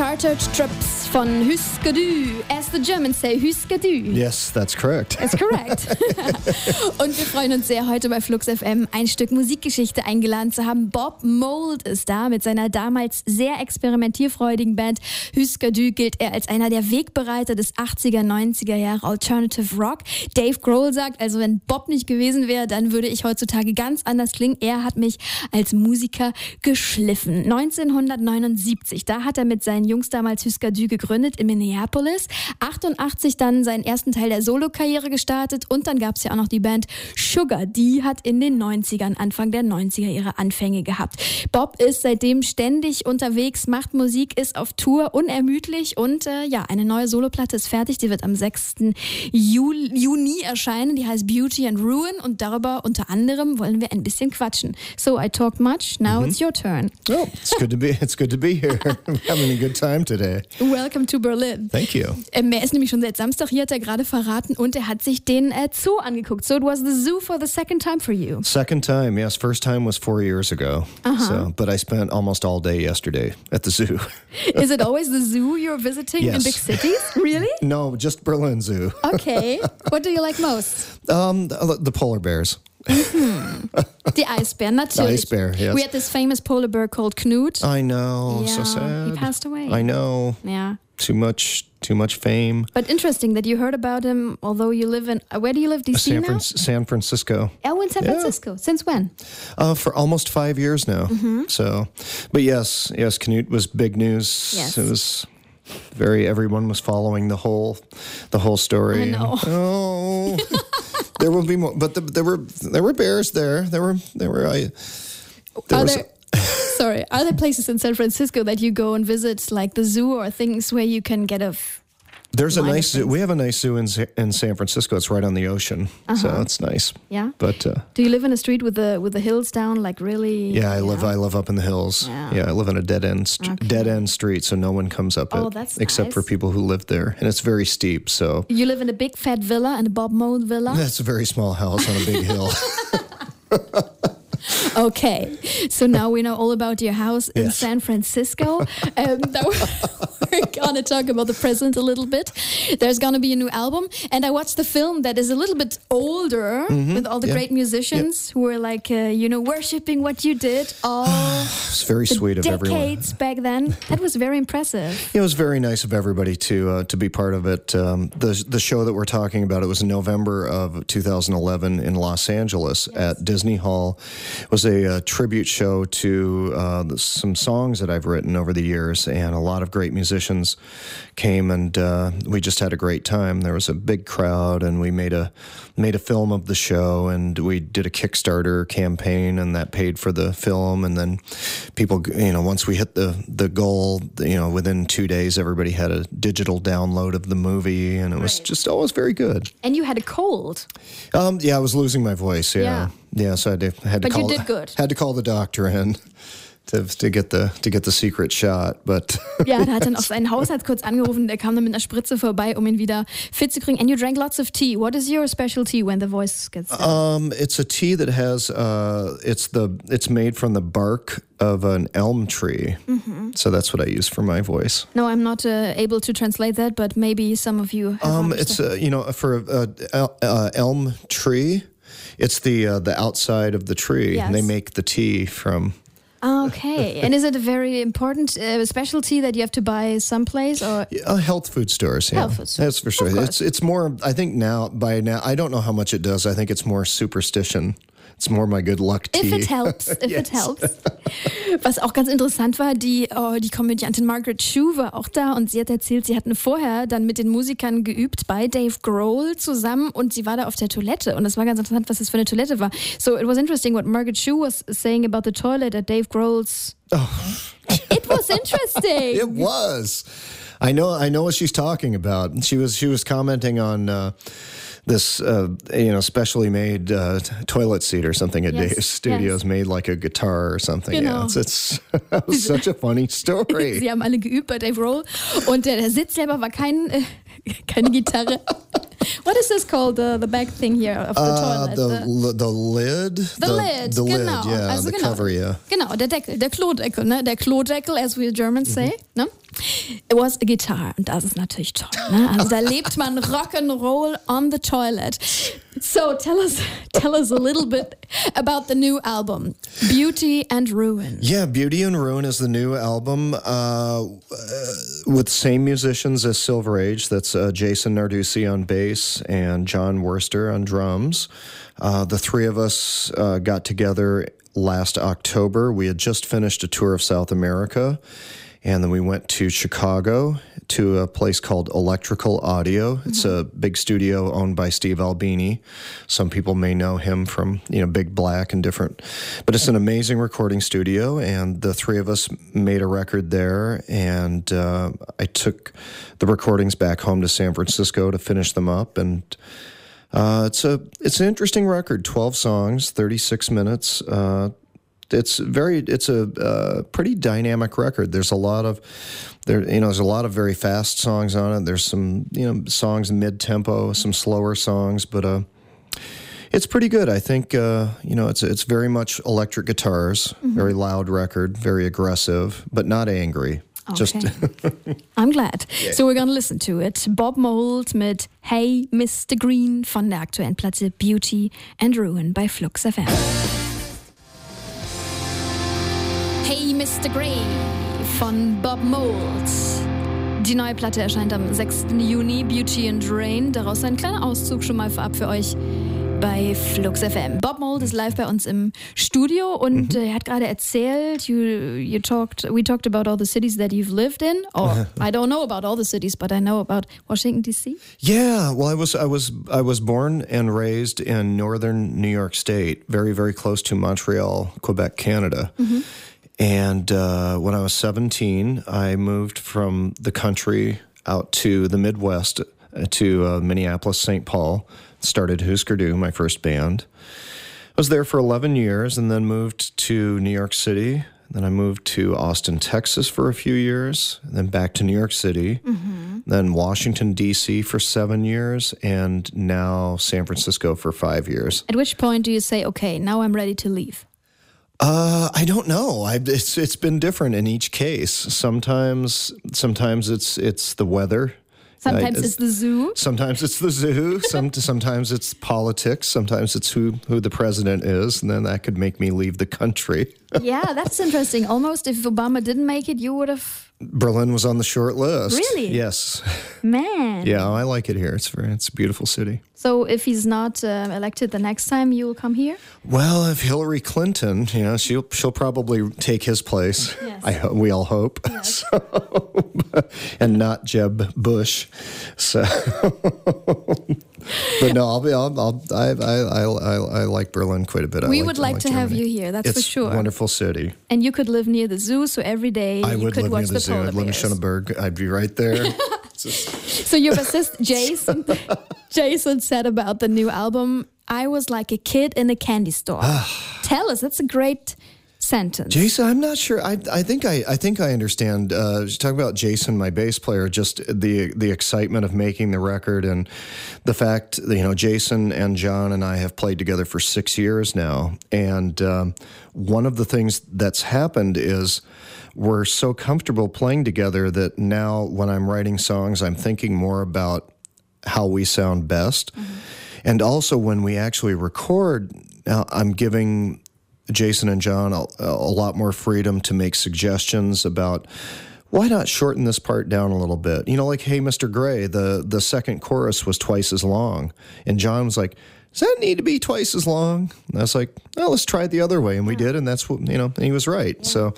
Chartered Trips von Huskadü. As the Germans say, Huskadü. Yes, that's correct. That's correct. Und wir freuen uns sehr, heute bei Flux FM ein Stück Musikgeschichte eingeladen zu haben. Bob Mold ist da mit seiner damals sehr experimentierfreudigen Band. Huskadü gilt er als einer der Wegbereiter des 80er, 90er Jahre Alternative Rock. Dave Grohl sagt, also wenn Bob nicht gewesen wäre, dann würde ich heutzutage ganz anders klingen. Er hat mich als Musiker geschliffen. 1979, da hat er mit seinen Jungs damals Huskadü gegründet in Minneapolis. 88 dann seinen ersten Teil der Solokarriere gestartet und dann gab es ja auch noch die Band Sugar. Die hat in den 90ern, Anfang der 90er ihre Anfänge gehabt. Bob ist seitdem ständig unterwegs, macht Musik, ist auf Tour, unermüdlich und äh, ja, eine neue Soloplatte ist fertig. Die wird am 6. Juli, Juni erscheinen. Die heißt Beauty and Ruin und darüber unter anderem wollen wir ein bisschen quatschen. So I talked much. Now it's your turn. Oh, it's good to be. It's good to be here. I'm having a good time today. Welcome to Berlin. Thank you. Ähm, er ist nämlich schon seit Samstag hier, hat er gerade verraten, und er hat sich den äh, Zoo angeguckt. So it was the zoo for the second time for you. Second time, yes. First time was four years ago. So, but I spent almost all day yesterday at the zoo. Is it always the zoo you're visiting in big cities? Really? no, just Berlin Zoo. Okay. What do you like most? Um, the, the polar bears. Die Eisbären, natürlich. Eisbär, yes. We had this famous polar bear called Knut. I know. Yeah, so sad. he passed away. I know. yeah. Too much. Too much fame. But interesting that you heard about him, although you live in, uh, where do you live, DC San, now? Fran- San Francisco. Oh, in San Yeah. Francisco. Since when? Uh, for almost five years now. So, but yes, yes, Knut was big news. Yes. It was very. Everyone was following the whole, the whole story. I know. Oh, there will be more, but the, there were there were bears there. There were there were I. There Are was, there, sorry, are there places in San Francisco that you go and visit, like the zoo or things where you can get a. there's a nice things? We have a nice zoo in in San Francisco. It's right on the ocean, so Uh-huh. it's nice. Yeah. But uh, Do you live in a street with the with the hills down, like really? yeah, I live I live up in the hills. Yeah. yeah I live in a dead end st- Okay. dead end street, so no one comes up Oh, it that's except for people who live there, and it's very steep. So You live in a big fat villa, in a Bob Mould villa. That's a very small house on a big hill. Okay, so now we know all about your house in Yes. San Francisco. Um, we're gonna talk about the present a little bit. There's gonna be a new album, and I watched the film that is a little bit older with all the yeah. great musicians who were like, uh, you know, worshiping what you did all It's very sweet of everyone. decades back then. That was very impressive. It was very nice of everybody to uh, to be part of it. Um, the the show that we're talking about it was in November of 2011 in Los Angeles at Disney Hall. It was a, uh tribute show to uh, some songs that I've written over the years, and a lot of great musicians came, and uh, we just had a great time. There was a big crowd, and we made a made a film of the show, and we did a Kickstarter campaign, and that paid for the film. And then people, you know, once we hit the the goal, you know, within two days, everybody had a digital download of the movie, and it was Right. just always very good. And you had a cold. Um, yeah, I was losing my voice. Yeah, Yeah. Yeah, so I had to, had to But you call did good. Had to call the doctor in to to get the to get the secret shot, but. Ja, der hat dann auf seinen Hausarzt kurz angerufen, der kam dann mit einer Spritze vorbei, um ihn wieder fit zu kriegen. And you drank lots of tea. What is your specialty when the voice gets down? Um, it's a tea that has uh, it's the it's made from the bark of an elm tree, Mm-hmm. so that's what I use for my voice. No, I'm not uh, able to translate that, but maybe some of you have Um, understood. it's uh, you know for a, a, a elm tree, it's the uh, the outside of the tree. Yes. And they make the tea from. Okay. and is it a very important uh, specialty that you have to buy someplace or Uh, health food stores, yeah, Health food stores, that's for sure. It's it's more. I think now by now I don't know how much it does. I think it's more superstition. It's more my good luck tea. If it helps, if it Yes. helps. Was auch ganz interessant war, die, oh, die Komödiantin Margaret Chu war auch da und sie hat erzählt, sie hatten vorher dann mit den Musikern geübt bei Dave Grohl zusammen und sie war da auf der Toilette und es war ganz interessant, was das für eine Toilette war. So it was interesting what Margaret Chu was saying about the toilet at Dave Grohl's. It was interesting. It was. I know. I know what she's talking about. She was. She was commenting on uh, this, uh, you know, specially made uh, toilet seat or something at Yes, Dave's Studios, yes. made like a guitar or something. Genau. Yeah, it's, it's such a funny story. Sie haben alle geübt bei Dave Grohl und der, Sitz selber war kein, äh, keine Gitarre. What is this called? The, the back thing here of the Uh, toilet. the the, li- the lid. the lid, The genau. lid. Yeah. also the genau. cover. Yeah. Genau, der Deckel, der Klodeckel, ne? Der Klodeckel, as we Germans say. Ne? It was a guitar und das ist natürlich toll. Ne? Also da lebt man Rock'n'Roll on the toilet. So tell us, tell us a little bit about the new album, Beauty and Ruin. Yeah, Beauty and Ruin is the new album uh, uh, with same musicians as Silver Age. That's uh, Jason Narduzzi on bass and John Wurster on drums. Uh, the three of us uh, got together last October. We had just finished a tour of South America. And then we went to Chicago to a place called Electrical Audio. Mm-hmm. It's a big studio owned by Steve Albini. Some people may know him from, you know, Big Black and different, but it's an amazing recording studio. And the three of us made a record there. And uh, I took the recordings back home to San Francisco to finish them up. And uh, it's a it's an interesting record. Twelve songs, thirty six minutes. Uh, it's very it's a uh, pretty dynamic record. There's a lot of there you know there's a lot of very fast songs on it. There's some you know songs mid tempo, some slower songs, but uh, it's pretty good. I think uh, you know it's it's very much electric guitars, mm-hmm. very loud record, very aggressive, but not angry. Okay. Just I'm glad. Yeah. So we're gonna listen to it. Bob Mould mit Hey Mr. Green von der aktuellen Platte Beauty and Ruin bei Flux FM. Hey Mr. Green von Bob Mould. Die neue Platte erscheint am 6. Juni, Beauty and Rain. Daraus ein kleiner Auszug schon mal vorab für euch bei Flux FM. Bob Mold ist live bei uns im Studio und mhm. er hat gerade erzählt, you, you talked, we talked about all the cities that you've lived in. Or I don't know about all the cities, but I know about Washington D.C. Yeah, well, I was I was I was born and raised in northern New York State, very very close to Montreal, Quebec, Canada. Mhm. And uh, when I was 17, I moved from the country out to the Midwest, uh, to uh, Minneapolis, St. Paul started Hüsker Dü, my first band. I was there for 11 years and then moved to New York City. Then I moved to Austin, Texas for a few years, then back to New York City, mm-hmm. then Washington, D.C. for seven years, and now San Francisco for five years. At which point do you say, okay, now I'm ready to leave? Uh, I don't know. I, it's it's been different in each case. Sometimes sometimes it's it's the weather. Sometimes it's, it's the zoo. Sometimes it's the zoo. Some, sometimes it's politics. Sometimes it's who, who the president is. And then that could make me leave the country. yeah, that's interesting. Almost if Obama didn't make it, you would have Berlin was on the short list. Really? Yes. Man. Yeah, I like it here. It's very, it's a beautiful city. So if he's not uh, elected the next time, you will come here. Well, if Hillary Clinton, you know, she'll she'll probably take his place. Yes. I we all hope. Yes. So, and not Jeb Bush. So. but no, I'll be. I'll, I'll, I, I, I, I like Berlin quite a bit. We like, would like, to Germany. have you here. That's it's for sure. Wonderful city. And you could live near the zoo, so every day I you would could live watch near the, the zoo. I'd live in. Schöneberg. I'd be right there. so your bassist Jason, Jason said about the new album, "I was like a kid in a candy store." Ah. Tell us. That's a great sentence. Jason, I'm not sure. I, I think I, I think I understand. Uh, talk about Jason, my bass player, just the the excitement of making the record and the fact that, you know Jason and John and I have played together for six years now, and um, one of the things that's happened is we're so comfortable playing together that now when I'm writing songs, I'm thinking more about how we sound best. Mm-hmm. And also when we actually record, now I'm giving Jason and John a, a lot more freedom to make suggestions about why not shorten this part down a little bit? You know, like Hey Mr. Gray, the the second chorus was twice as long. And John was like, does that need to be twice as long? And I was like, well, let's try it the other way, and we did, and that's what you know. And he was right. Yeah. So,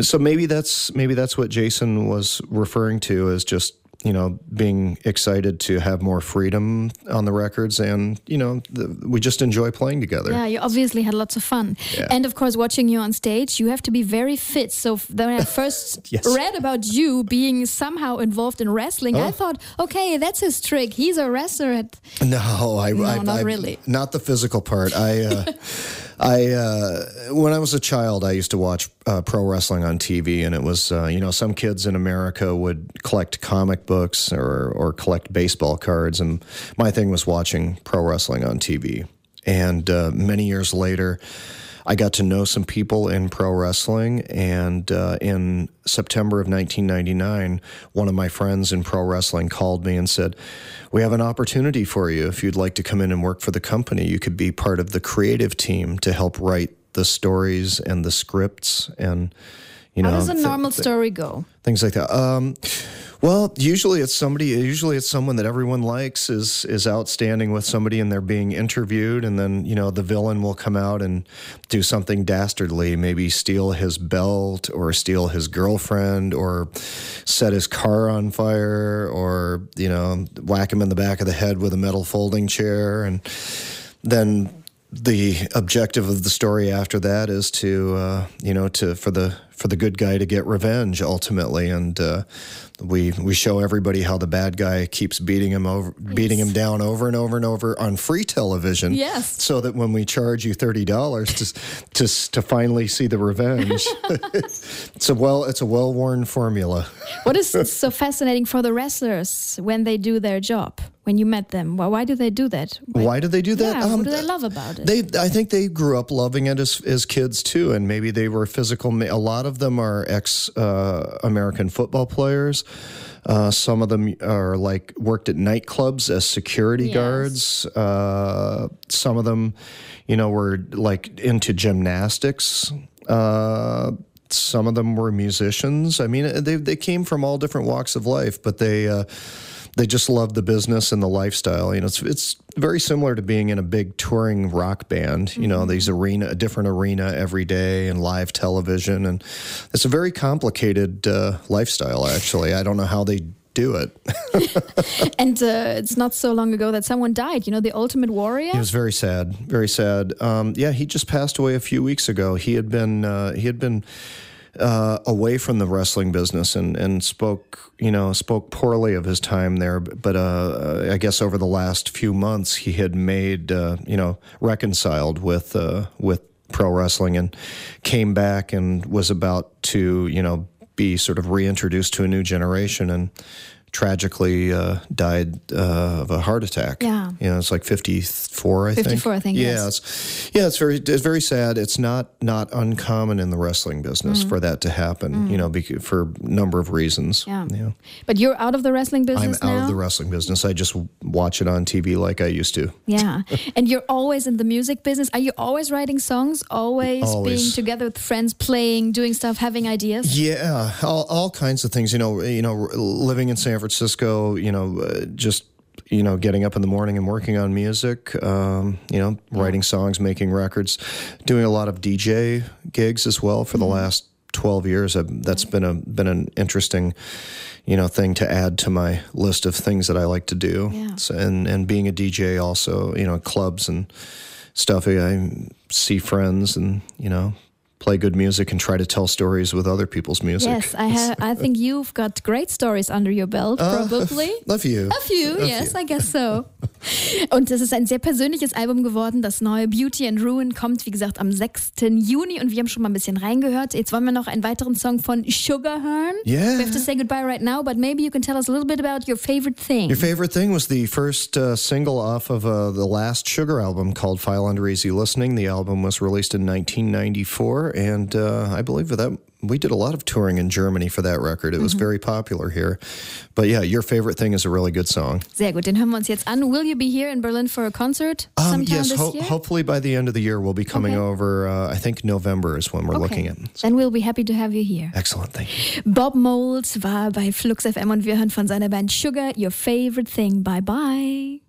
so maybe that's maybe that's what Jason was referring to as just you know, being excited to have more freedom on the records, and you know, the, we just enjoy playing together. Yeah, you obviously had lots of fun, yeah. and of course, watching you on stage, you have to be very fit. So when I first yes. read about you being somehow involved in wrestling, oh. I thought, okay, that's his trick. He's a wrestler. At no, I, no, I not I, really. Not the physical part. I. Uh, I uh, when I was a child, I used to watch uh, pro wrestling on TV, and it was uh, you know some kids in America would collect comic books or or collect baseball cards, and my thing was watching pro wrestling on TV. And uh, many years later, I got to know some people in pro wrestling. And uh, in September of 1999, one of my friends in pro wrestling called me and said, We have an opportunity for you. If you'd like to come in and work for the company, you could be part of the creative team to help write the stories and the scripts and you know How does a normal th- story go? things like that. Um, well, usually it's somebody. Usually it's someone that everyone likes is is outstanding with somebody, and they're being interviewed, and then you know the villain will come out and do something dastardly, maybe steal his belt or steal his girlfriend or set his car on fire or you know whack him in the back of the head with a metal folding chair, and then the objective of the story after that is to uh, you know to for the for the good guy to get revenge ultimately. And uh, we we show everybody how the bad guy keeps beating him over beating him down over and over and over on free television. Yes. so that when we charge you $30 to to to finally see the revenge it's a well it's a well-worn formula. What is so fascinating for the wrestlers when they do their job? When you met them, why, why do they do that? Why, why do they do that Yeah, Um, what do they love about it? They, I think they grew up loving it as, as kids too, and maybe they were physical. A lot of them are ex uh, American football players. Uh, some of them are like worked at nightclubs as security Yes. guards. Uh, some of them, you know, were like into gymnastics. Uh, some of them were musicians. I mean, they they came from all different walks of life, but they. They just love the business and the lifestyle. You know, it's it's very similar to being in a big touring rock band. You know, these arena, a different arena every day, and live television, and it's a very complicated uh, lifestyle. Actually, I don't know how they do it. and uh, it's not so long ago that someone died. You know, the Ultimate Warrior. It was very sad, very sad. Um, yeah, he just passed away a few weeks ago. He had been uh, he had been uh, away from the wrestling business and and spoke you know spoke poorly of his time there. But uh, I guess over the last few months he had made uh, you know reconciled with uh, with pro wrestling and came back and was about to you know be sort of reintroduced to a new generation and tragically uh, died uh, of a heart attack. Yeah. You know, it's like 54, I think. 54, I think, Yeah, yes. it's, yeah, it's very, it's very sad. It's not, not uncommon in the wrestling business for that to happen, you know, bec- for a number of reasons. Yeah. But you're out of the wrestling business. I'm business out of the wrestling business. I just watch it on TV like I used to. yeah, and you're always in the music business. Are you always writing songs? Always, being together with friends, playing, doing stuff, having ideas. Yeah, all, all kinds of things. You know, you know, living in San Francisco. You know, uh, just you know, getting up in the morning and working on music. Um, you know, writing songs, making records, doing a lot of DJ gigs as well for the last twelve years. i that's been a been an interesting, you know, thing to add to my list of things that I like to do. Yeah. So, and and being a DJ also, you know, clubs and stuff. I see friends and you know. Play good music and try to tell stories with other people's music. Yes, I have. I think you've got great stories under your belt, uh, probably. Love you. A few, yes, I guess so. Und es ist ein sehr persönliches Album geworden. Das neue Beauty and Ruin kommt, wie gesagt, am 6. Juni und wir haben schon mal ein bisschen reingehört. Jetzt wollen wir noch einen weiteren Song von Sugar Hearn. Yeah. We have to say goodbye right now, but maybe you can tell us a little bit about your favorite thing. Your favorite thing was the first uh, single off of uh, the last Sugar album called File Under Easy Listening. The album was released in 1994, and uh, I believe that we did a lot of touring in Germany for that record. It was very popular here. But yeah, your favorite thing is a really good song. Sehr gut, den hören wir uns jetzt an. Will you be here in Berlin for a concert Um, sometime yes, this ho- year? hopefully by the end of the year we'll be coming Okay. over. Uh, I think November is when we're looking at. Then we'll be happy to have you here. Excellent, thank you. Bob Mould war bei Flux FM und wir hören von seiner Band Sugar, Your Favorite Thing. Bye bye.